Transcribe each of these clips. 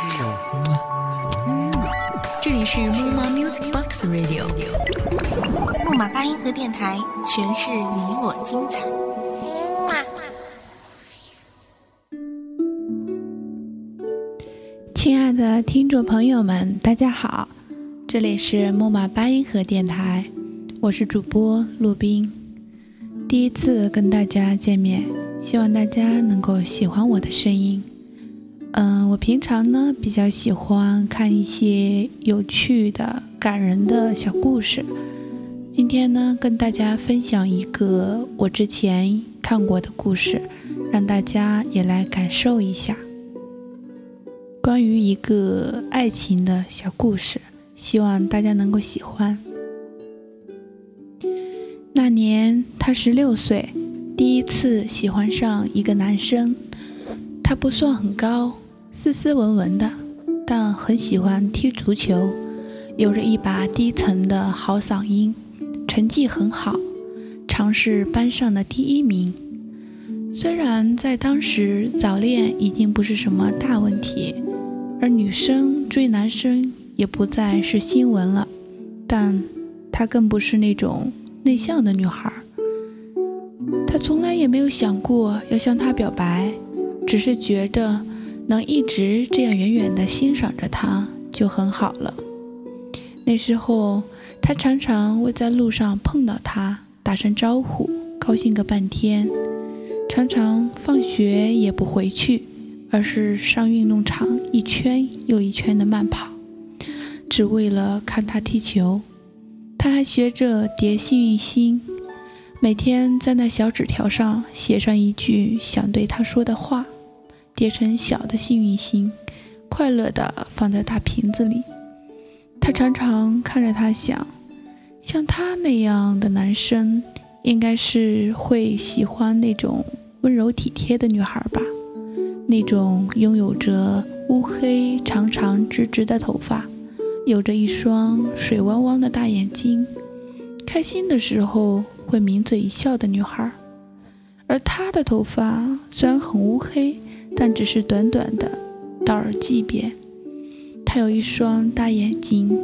嗯，这里是木马 Music Box Radio，木马八音盒电台，诠释你我精彩。亲爱的听众朋友们，大家好，这里是木马八音盒电台，我是主播陆冰，第一次跟大家见面，希望大家能够喜欢我的声音。嗯，我平常呢比较喜欢看一些有趣的、感人的小故事。今天呢，跟大家分享一个我之前看过的故事，让大家也来感受一下。关于一个爱情的小故事，希望大家能够喜欢。那年他十六岁，第一次喜欢上一个男生。他不算很高，斯斯文文的，但很喜欢踢足球，有着一把低沉的好嗓音，成绩很好，常是班上的第一名。虽然在当时早恋已经不是什么大问题，而女生追男生也不再是新闻了，但她更不是那种内向的女孩。她从来也没有想过要向他表白。只是觉得能一直这样远远的欣赏着他就很好了。那时候他常常会在路上碰到他，打声招呼，高兴个半天。常常放学也不回去，而是上运动场一圈又一圈的慢跑，只为了看他踢球。他还学着叠幸运星，每天在那小纸条上写上一句想对他说的话。叠成小的幸运星，快乐的放在大瓶子里。他常常看着他想，像他那样的男生，应该是会喜欢那种温柔体贴的女孩吧？那种拥有着乌黑长长直直的头发，有着一双水汪汪的大眼睛，开心的时候会抿嘴一笑的女孩。而他的头发虽然很乌黑。但只是短短的到耳际边。他有一双大眼睛，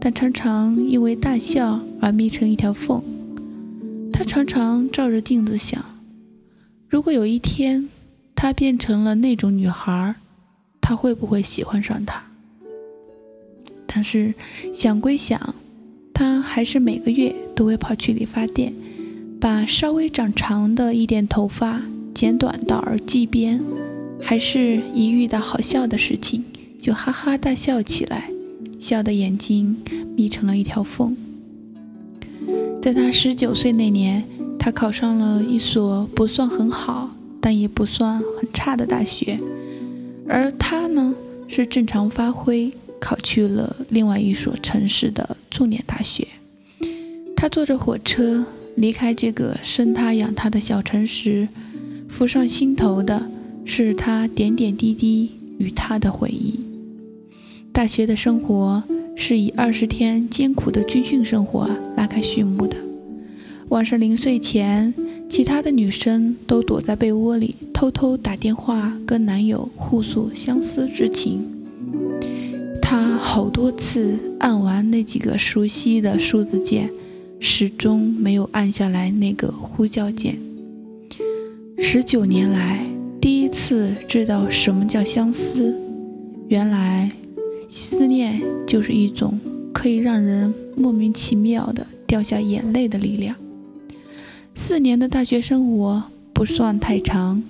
但常常因为大笑而眯成一条缝。他常常照着镜子想：如果有一天他变成了那种女孩，他会不会喜欢上他？但是想归想，他还是每个月都会跑去理发店，把稍微长长的一点头发剪短到耳际边。还是一遇到好笑的事情，就哈哈大笑起来，笑的眼睛眯成了一条缝。在他十九岁那年，他考上了一所不算很好，但也不算很差的大学，而他呢，是正常发挥，考去了另外一所城市的重点大学。他坐着火车离开这个生他养他的小城市，浮上心头的。是他点点滴滴与他的回忆。大学的生活是以二十天艰苦的军训生活拉开序幕的。晚上临睡前，其他的女生都躲在被窝里，偷偷打电话跟男友互诉相思之情。他好多次按完那几个熟悉的数字键，始终没有按下来那个呼叫键。十九年来。次知道什么叫相思，原来思念就是一种可以让人莫名其妙的掉下眼泪的力量。四年的大学生活不算太长，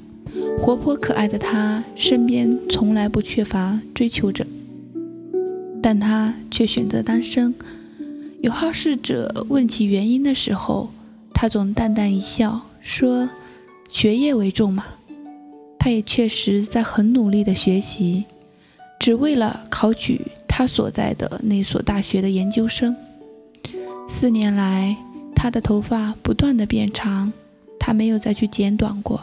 活泼可爱的他身边从来不缺乏追求者，但他却选择单身。有好事者问起原因的时候，他总淡淡一笑，说：“学业为重嘛。”他也确实在很努力的学习，只为了考取他所在的那所大学的研究生。四年来，他的头发不断的变长，他没有再去剪短过。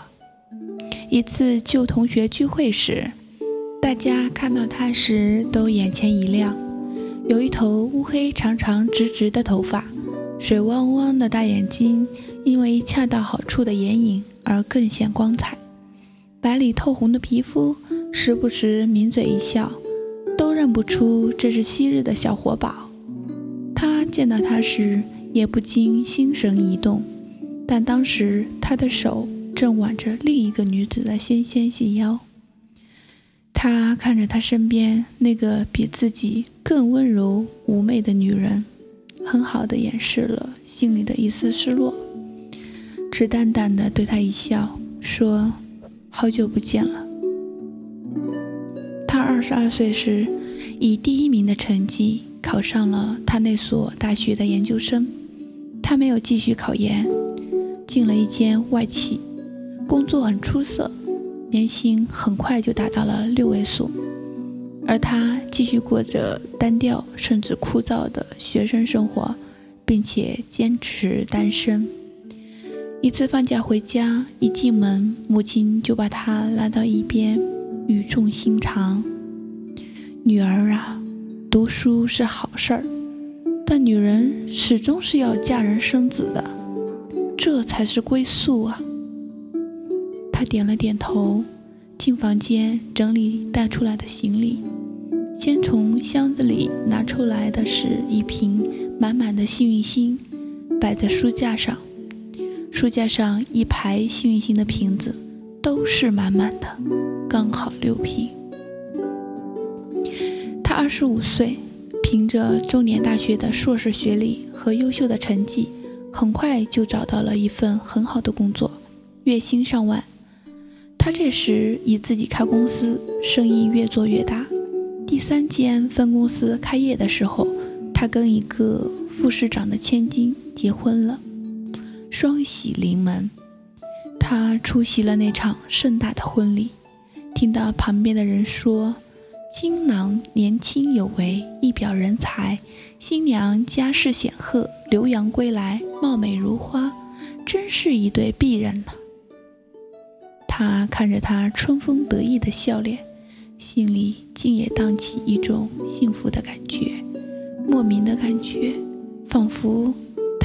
一次旧同学聚会时，大家看到他时都眼前一亮，有一头乌黑长长直直的头发，水汪汪的大眼睛，因为恰到好处的眼影而更显光彩。白里透红的皮肤，时不时抿嘴一笑，都认不出这是昔日的小活宝。他见到他时，也不禁心神一动，但当时他的手正挽着另一个女子的纤纤细腰。他看着他身边那个比自己更温柔妩媚的女人，很好的掩饰了心里的一丝失落，只淡淡的对他一笑，说：“好久不见了。”他二十二岁时，以第一名的成绩考上了他那所大学的研究生。他没有继续考研，进了一间外企，工作很出色，年薪很快就达到了六位数。而他继续过着单调甚至枯燥的学生生活，并且坚持单身。一次放假回家，一进门，母亲就把他拉到一边。语重心长，女儿啊，读书是好事儿，但女人始终是要嫁人生子的，这才是归宿啊。他点了点头，进房间整理带出来的行李，先从箱子里拿出来的是一瓶满满的幸运星，摆在书架上，书架上一排幸运星的瓶子。都是满满的，刚好六瓶。他二十五岁，凭着中年大学的硕士学历和优秀的成绩，很快就找到了一份很好的工作，月薪上万。他这时已自己开公司，生意越做越大。第三间分公司开业的时候，他跟一个副市长的千金结婚了，双喜临门。他出席了那场盛大的婚礼，听到旁边的人说：“新郎年轻有为，一表人才；新娘家世显赫，留洋归来，貌美如花，真是一对璧人呢。”他看着他春风得意的笑脸，心里竟也荡起一种幸福的感觉，莫名的感觉，仿佛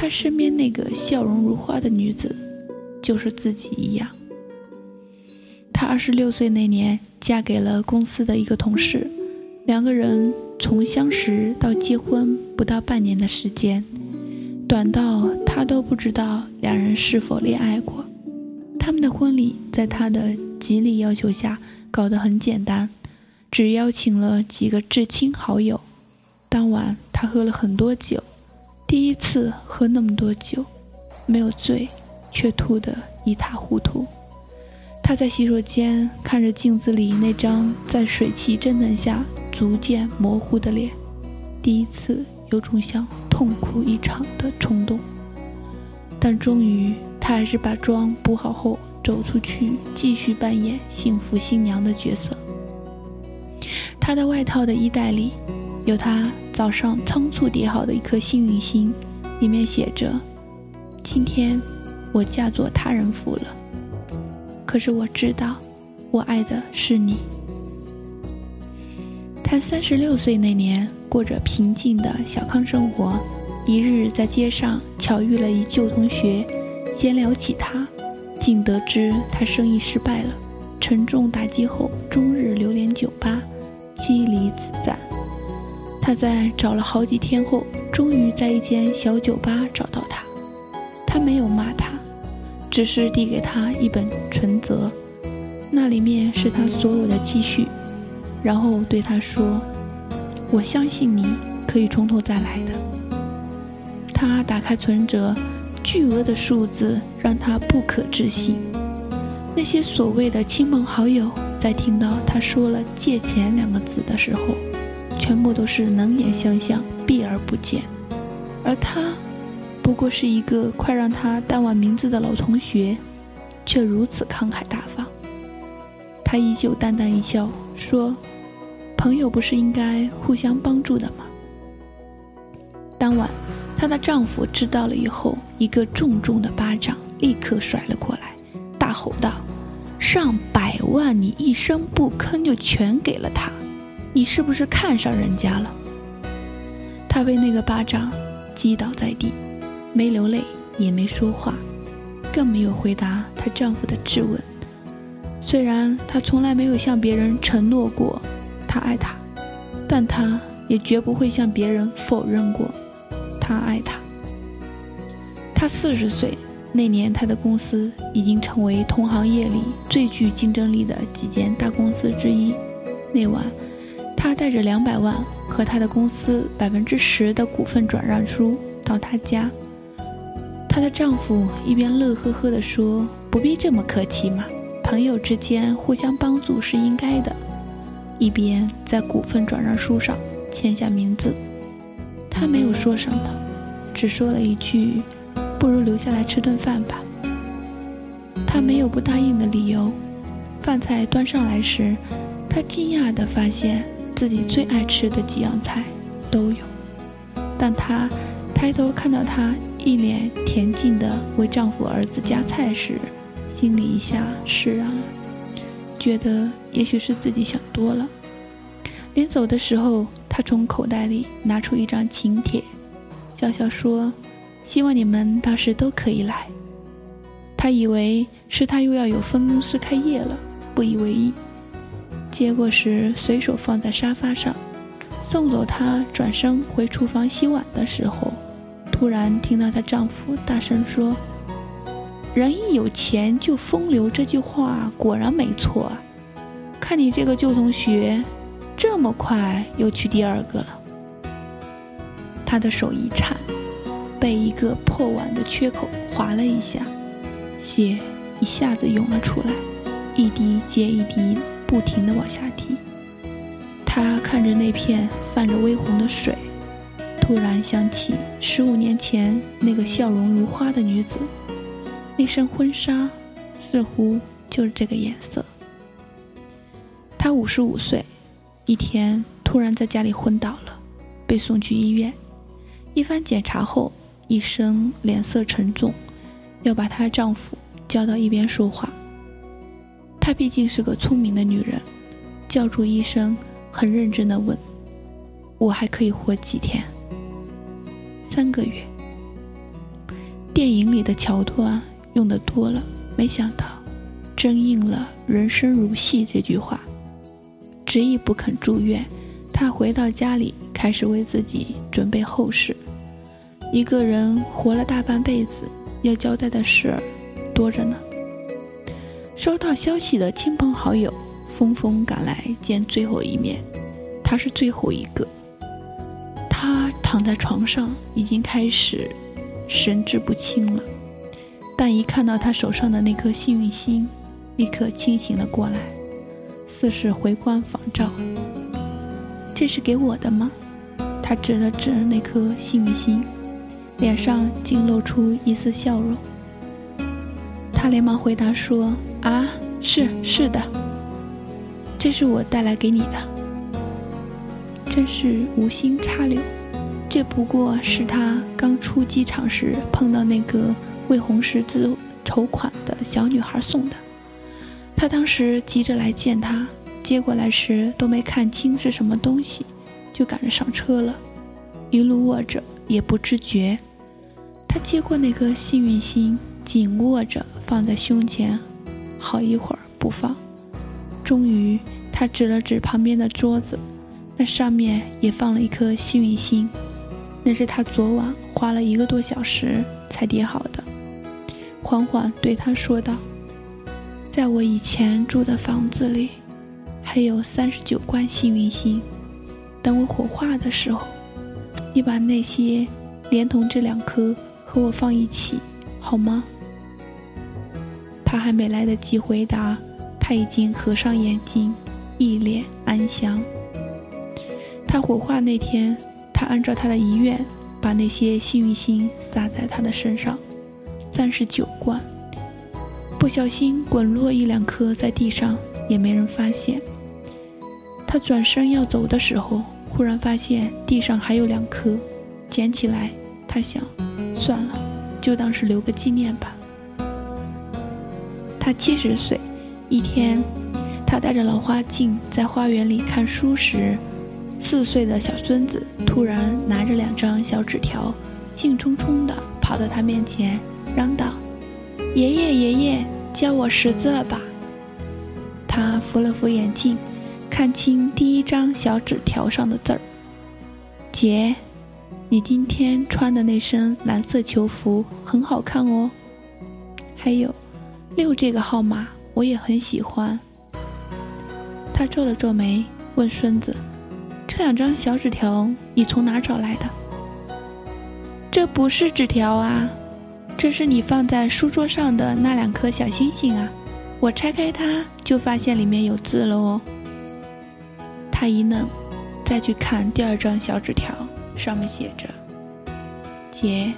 他身边那个笑容如花的女子。就是自己一样。她二十六岁那年嫁给了公司的一个同事，两个人从相识到结婚不到半年的时间，短到他都不知道两人是否恋爱过。他们的婚礼在他的极力要求下搞得很简单，只邀请了几个至亲好友。当晚他喝了很多酒，第一次喝那么多酒，没有醉。却吐得一塌糊涂。他在洗手间看着镜子里那张在水汽蒸腾下逐渐模糊的脸，第一次有种想痛哭一场的冲动。但终于，他还是把妆补好后走出去，继续扮演幸福新娘的角色。他的外套的衣袋里有他早上仓促叠好的一颗幸运星，里面写着：“今天。”我嫁作他人妇了，可是我知道，我爱的是你。他三十六岁那年，过着平静的小康生活。一日在街上巧遇了一旧同学，闲聊起他，竟得知他生意失败了，沉重打击后，终日流连酒吧，妻离子。他在找了好几天后，终于在一间小酒吧找到他。他没有骂他。只是递给他一本存折，那里面是他所有的积蓄，然后对他说：“我相信你可以从头再来的。”他打开存折，巨额的数字让他不可置信。那些所谓的亲朋好友，在听到他说了“借钱”两个字的时候，全部都是冷眼相向，避而不见，而他。不过是一个快让他淡忘名字的老同学，却如此慷慨大方。他依旧淡淡一笑，说：“朋友不是应该互相帮助的吗？”当晚，她的丈夫知道了以后，一个重重的巴掌立刻甩了过来，大吼道：“上百万你一声不吭就全给了他，你是不是看上人家了？”她被那个巴掌击倒在地。没流泪，也没说话，更没有回答她丈夫的质问。虽然她从来没有向别人承诺过她爱他，但她也绝不会向别人否认过，她爱他。她四十岁那年，她的公司已经成为同行业里最具竞争力的几间大公司之一。那晚，她带着两百万和她的公司百分之十的股份转让书到他家。她的丈夫一边乐呵呵地说：“不必这么客气嘛，朋友之间互相帮助是应该的。”一边在股份转让书上签下名字。他没有说什么，只说了一句：“不如留下来吃顿饭吧。”他没有不答应的理由。饭菜端上来时，他惊讶地发现自己最爱吃的几样菜都有，但她。抬头看到他一脸恬静地为丈夫儿子夹菜时，心里一下释然了，觉得也许是自己想多了。临走的时候，他从口袋里拿出一张请帖，笑笑说：“希望你们到时都可以来。”他以为是他又要有分公司开业了，不以为意。接过时随手放在沙发上。送走她转身回厨房洗碗的时候。突然听到她丈夫大声说：“人一有钱就风流。”这句话果然没错。看你这个旧同学，这么快又娶第二个了。她的手一颤，被一个破碗的缺口划了一下，血一下子涌了出来，一滴接一滴，不停地往下滴。她看着那片泛着微红的水，突然想起。十五年前，那个笑容如花的女子，那身婚纱似乎就是这个颜色。她五十五岁，一天突然在家里昏倒了，被送去医院。一番检查后，医生脸色沉重，要把她丈夫叫到一边说话。她毕竟是个聪明的女人，叫住医生，很认真的问：“我还可以活几天？”三个月，电影里的桥段用的多了，没想到真应了“人生如戏”这句话。执意不肯住院，他回到家里，开始为自己准备后事。一个人活了大半辈子，要交代的事儿多着呢。收到消息的亲朋好友纷纷赶来见最后一面，他是最后一个。他躺在床上，已经开始神志不清了，但一看到他手上的那颗幸运星，立刻清醒了过来，似是回光返照。这是给我的吗？他指了指那颗幸运星，脸上竟露出一丝笑容。他连忙回答说：“啊，是是的，这是我带来给你的。”真是无心插柳，这不过是他刚出机场时碰到那个为红十字筹款的小女孩送的。他当时急着来见她，接过来时都没看清是什么东西，就赶着上车了，一路握着也不知觉。他接过那颗幸运星，紧握着放在胸前，好一会儿不放。终于，他指了指旁边的桌子。那上面也放了一颗幸运星，那是他昨晚花了一个多小时才叠好的。缓缓对他说道：“在我以前住的房子里，还有三十九罐幸运星。等我火化的时候，你把那些连同这两颗和我放一起，好吗？”他还没来得及回答，他已经合上眼睛，一脸安详。他火化那天，他按照他的遗愿，把那些幸运星撒在他的身上，三十九罐，不小心滚落一两颗在地上，也没人发现。他转身要走的时候，忽然发现地上还有两颗，捡起来，他想，算了，就当是留个纪念吧。他七十岁，一天，他戴着老花镜在花园里看书时。四岁的小孙子突然拿着两张小纸条，兴冲冲地跑到他面前，嚷道：“爷爷，爷爷，教我识字吧！”他扶了扶眼镜，看清第一张小纸条上的字儿：“姐，你今天穿的那身蓝色球服很好看哦。还有，六这个号码我也很喜欢。”他皱了皱眉，问孙子：“这两张小纸条你从哪找来的？”“这不是纸条啊，这是你放在书桌上的那两颗小星星啊！我拆开它，就发现里面有字了哦。”他一愣，再去看第二张小纸条，上面写着：“姐，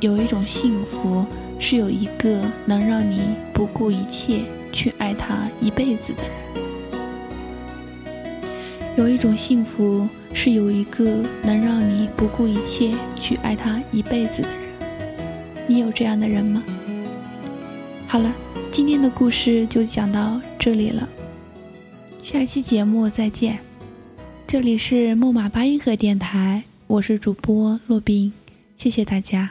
有一种幸福，是有一个能让你不顾一切去爱他一辈子的人。有一种幸福，是有一个能让你不顾一切去爱他一辈子的人。你有这样的人吗？”好了，今天的故事就讲到这里了，下期节目再见。这里是木马八音盒电台，我是主播洛宾，谢谢大家。